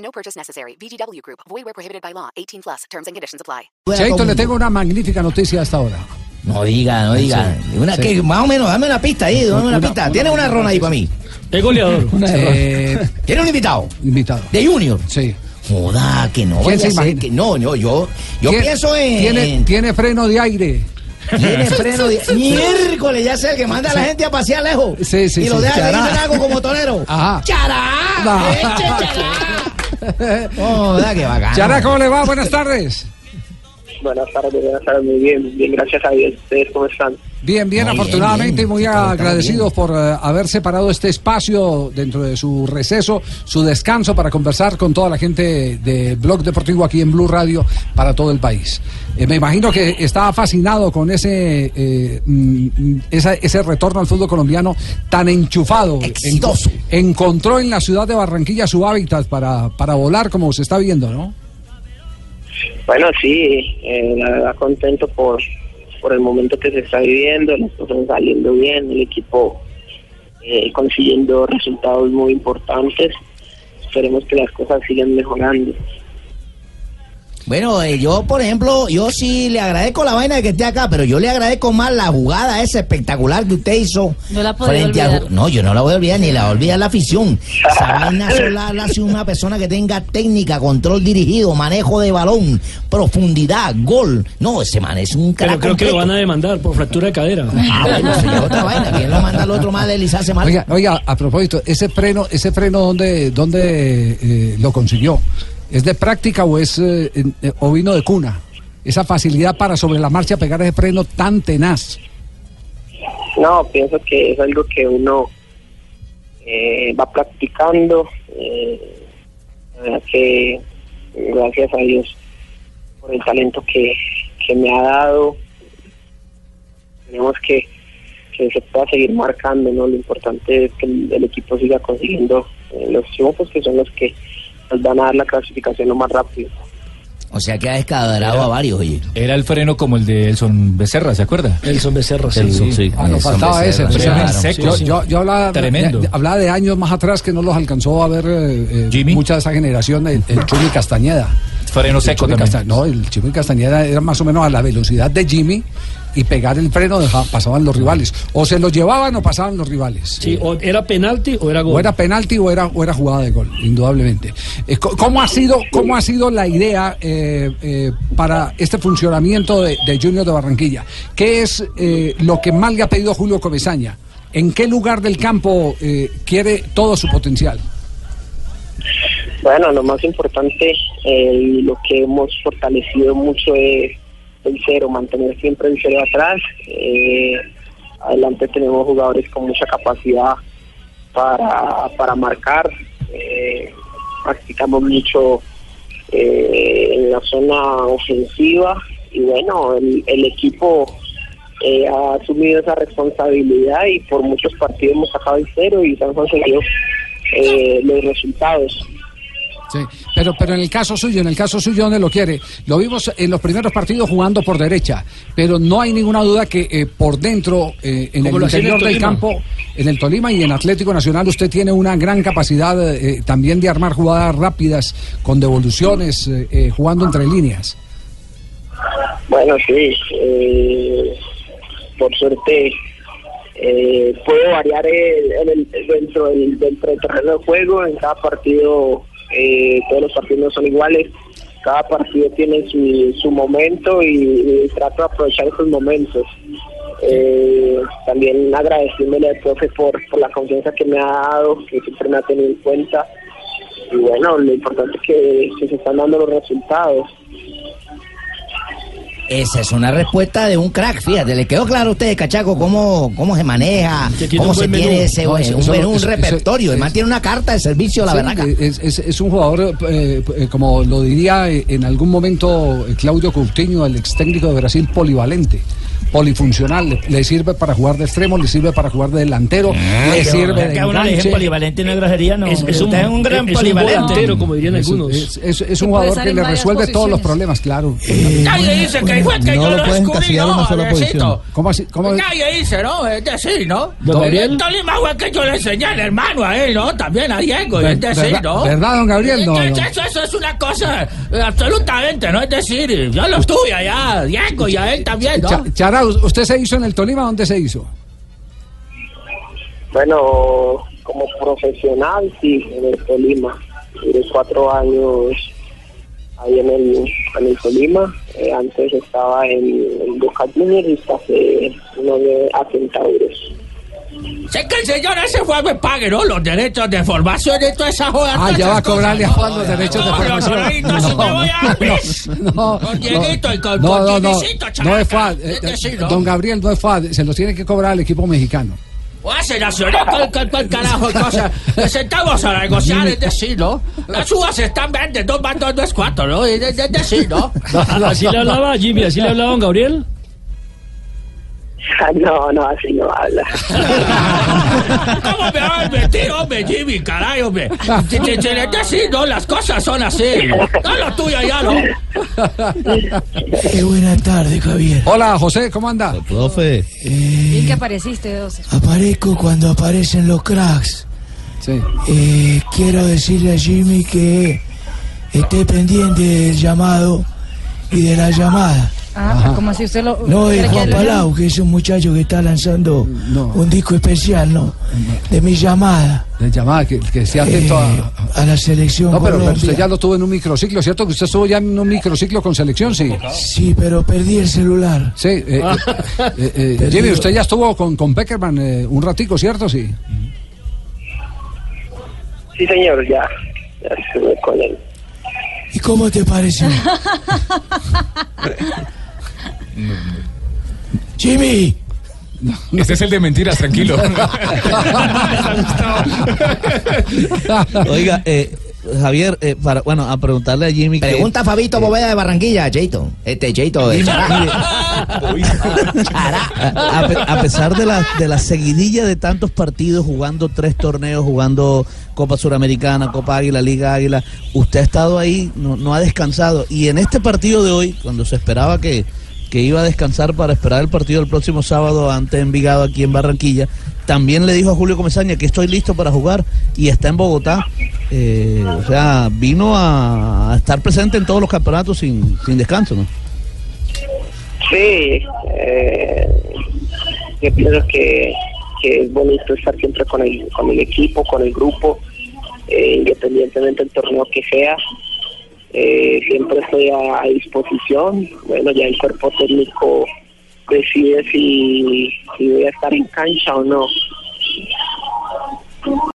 No purchase necessary. VGW Group. Void where prohibited by law. 18 plus. Terms and conditions apply. Cheito, le tengo una magnífica noticia hasta ahora. No diga, no diga. Una, sí. que, más o menos, dame una pista ahí, dame una, Una- pista. Tiene una ron ahí para mí. Es goleador. Eh, Tiene un invitado. invitado. De Junior. Sí. Joda, que no ¿Quién vaya se a ser imagina? que no, yo, yo, yo ¿Quién- pienso en. Tiene, en- tiene freno de aire. tiene freno de. Miércoles, ya sé el que manda a la gente a pasear lejos. Sí, sí, Y lo sí. deja seguir algo como torero. Ajá. ¡Chará! No. ¡Eche, chará! Joda, qué bacano. Chara, ¿cómo le va? Buenas tardes. Buenas tardes, buenas tardes, muy bien, bien, gracias a Dios. ¿Ustedes cómo están? Bien, bien, Muy afortunadamente bien. y muy agradecidos por eh, haber separado este espacio dentro de su receso, su descanso para conversar con toda la gente de Blog Deportivo aquí en Blue Radio para todo el país. Eh, me imagino que estaba fascinado con ese, eh, mm, esa- ese retorno al fútbol colombiano tan enchufado. Exitoso. En- encontró en la ciudad de Barranquilla su hábitat para, para volar como se está viendo, ¿no? Bueno, sí, eh, la verdad contento por, por el momento que se está viviendo, las cosas saliendo bien, el equipo eh, consiguiendo resultados muy importantes. Esperemos que las cosas sigan mejorando. Bueno, eh, yo, por ejemplo, yo sí le agradezco la vaina de que esté acá, pero yo le agradezco más la jugada esa espectacular que usted hizo. No la olvidar. ju- No, yo no la voy a olvidar, ni la voy a olvidar la afición. Esa vaina sola la hace una persona que tenga técnica, control dirigido, manejo de balón, profundidad, gol. No, ese man es un Pero crack creo que lo van a demandar por fractura de cadera. Ah, bueno, es otra vaina. ¿Quién lo manda al otro mal deslizarse mal? Oiga, oiga, a propósito, ese freno, ese freno dónde, dónde eh, lo consiguió? ¿Es de práctica o es eh, eh, o vino de cuna? Esa facilidad para sobre la marcha pegar ese freno tan tenaz. No, pienso que es algo que uno eh, va practicando. Eh, que gracias a Dios por el talento que, que me ha dado. Tenemos que, que se pueda seguir marcando, ¿no? Lo importante es que el, el equipo siga consiguiendo eh, los triunfos que son los que nos van a dar la clasificación lo más rápido. O sea que ha descadrado a varios, oye. Era el freno como el de Elson Becerra, ¿se acuerda? Elson Becerra, sí. Elson, sí. Ah, nos faltaba ese. Becerra, pero claro, yo- sí, yo, sí. yo, yo hablaba, Tremendo. de, hablaba de años más atrás que no los alcanzó a ver eh, eh, Jimmy. mucha de esa generación, el, el Chumi Castañeda. Freno El seco Chumi también. Casta- no, el Chumi Castañeda era más o menos a la velocidad de Jimmy y pegar el freno deja- pasaban los rivales. O se los llevaban o pasaban los rivales. Sí, o era penalti o era gol. O era penalti o era, o era jugada de gol, indudablemente. Eh, ¿Cómo ha sido, cómo ha sido la idea eh, eh, para este funcionamiento de, de Junior de Barranquilla? ¿Qué es eh, lo que más le ha pedido Julio Comesaña? ¿En qué lugar del campo eh, quiere todo su potencial? Bueno, lo más importante eh, y lo que hemos fortalecido mucho es el cero, mantener siempre el cero atrás. Eh, adelante tenemos jugadores con mucha capacidad para, para marcar. Eh, practicamos mucho eh, en la zona ofensiva y bueno, el, el equipo ha asumido esa responsabilidad y por muchos partidos hemos sacado el cero y se han conseguido los resultados. Sí, pero, pero en el caso suyo, en el caso suyo, ¿dónde lo quiere? Lo vimos en los primeros partidos jugando por derecha, pero no hay ninguna duda que eh, por dentro, eh, en el en interior del Tolima. campo, en el Tolima y en Atlético Nacional, usted tiene una gran capacidad eh, también de armar jugadas rápidas, con devoluciones, eh, eh, jugando entre líneas. Bueno, sí, eh, por suerte eh, puedo variar el- en el- dentro, del, dentro del terreno de juego. En cada partido, eh, todos los partidos no son iguales. Cada partido tiene su, su momento y, trato de aprovechar esos momentos. Eh, también agradeciéndole al profe por, la confianza que me ha dado, que siempre me ha tenido en cuenta. Y bueno, lo importante es que se están dando los resultados. Esa es una respuesta de un crack, fíjate, le quedó claro a usted, Cachaco, cómo, cómo se maneja, cómo un se tiene menú. ese, No, un, menú, eso- un repertorio, además tiene una carta de servicio, la Sí, verdad. Es, es- es un jugador, eh, eh, como lo diría eh, en algún momento eh, Claudio Coutinho, el ex técnico de Brasil, polivalente. Polifuncional, le, le sirve para jugar de extremo, le sirve para jugar de delantero, le sirve de uno le polivalente no es grosería, no. Es, es un, es un gran es un polivalente. volantero, como dirían Es, algunos. es- es- es un jugador que le resuelve todos los problemas, claro. Nadie dice que fue que no yo lo descubrí, en no, una sola. ¿Cómo así? ¿Cómo? Nadie dice, ¿no? Es decir, ¿no? Don Gabriel. El Tolima fue que yo le enseñé al hermano a él, ¿no? También a Diego, es decir, verdad- ¿no? ¿verdad, don Gabriel? No, Eso, no. Eso, eso es una cosa eh, absolutamente, ¿no? Es decir, yo lo estuve allá, Diego, y a él también, ¿no? Chara, ¿usted se hizo en el Tolima? ¿Dónde se hizo? Bueno, como profesional, sí, en el Tolima. Duré cuatro años ahí en el, en el Tolima. Eh, antes estaba en, en Boca Juniors y pasé uno de a Centauros. Sé que el señor ese fue me pague, ¿no? Los derechos de formación y toda esa joda. Ah, ya va a cobrarle a Juan los derechos de no, no, formación. no, pues. no, Con Dieguito y con- no, no, no, no es FAD. eh, ¿no? Don Gabriel no es FAD, se los tiene que cobrar al equipo mexicano. Hace nacional, ¿cuál, cuál, cuál carajo cosa? Sentamos a negociar, es decir, ¿no? Las uvas están verdes, dos más dos no es cuatro, ¿no? Es decir, ¿no? Así le hablaba Jimmy, así le hablaba don Gabriel. No, no, así no habla. ¿Cómo me va a meter, hombre, Jimmy, caray, hombre? Decir, no, las cosas son así. No lo tuyo ya, ¿no? Qué buena tarde, Javier. Hola, José, ¿cómo anda? Profe. Bien que apareciste, Doce. Aparezco cuando aparecen los cracks. Sí. Eh, quiero decirle a Jimmy que esté pendiente del llamado y de la llamada. Ah, como si usted lo. No, que Juan llame. Palau, que es un muchacho que está lanzando un disco especial, ¿no? De mi llamada Le llamaba que, que esté atento eh, a... a la selección No, pero, usted ya lo tuvo en un microciclo, ¿cierto? Que usted estuvo ya en un microciclo con selección, sí. Sí, pero perdí el celular. Sí, eh, eh, eh, eh. Jimmy, usted ya estuvo con, con Peckerman eh, un ratico, ¿cierto? Sí. Sí, señor, ya, ya estuve con él. ¿Y cómo te pareció? Jimmy, Este es el de mentiras, tranquilo. Oiga, eh, Javier, eh, para, bueno, a preguntarle a Jimmy. que- Pregunta a Fabito Boveda de Barranquilla, Cheito. Este de Chará. a, a pesar de la, de la seguidilla de tantos partidos, jugando tres torneos, jugando Copa Suramericana, Copa Águila, Liga Águila, usted ha estado ahí, no, no ha descansado. Y en este partido de hoy, cuando se esperaba que, que iba a descansar para esperar el partido del próximo sábado ante Envigado aquí en Barranquilla, también le dijo a Julio Comesaña que estoy listo para jugar y está en Bogotá. Eh, o sea, vino a, estar presente en todos los campeonatos sin, sin descanso, ¿no? Sí, eh, yo pienso que, que es bonito estar siempre con el, con el equipo, con el grupo, eh, independientemente del torneo que sea. Eh, siempre estoy a, a disposición. Bueno, ya el cuerpo técnico decide si, si voy a estar en cancha o no.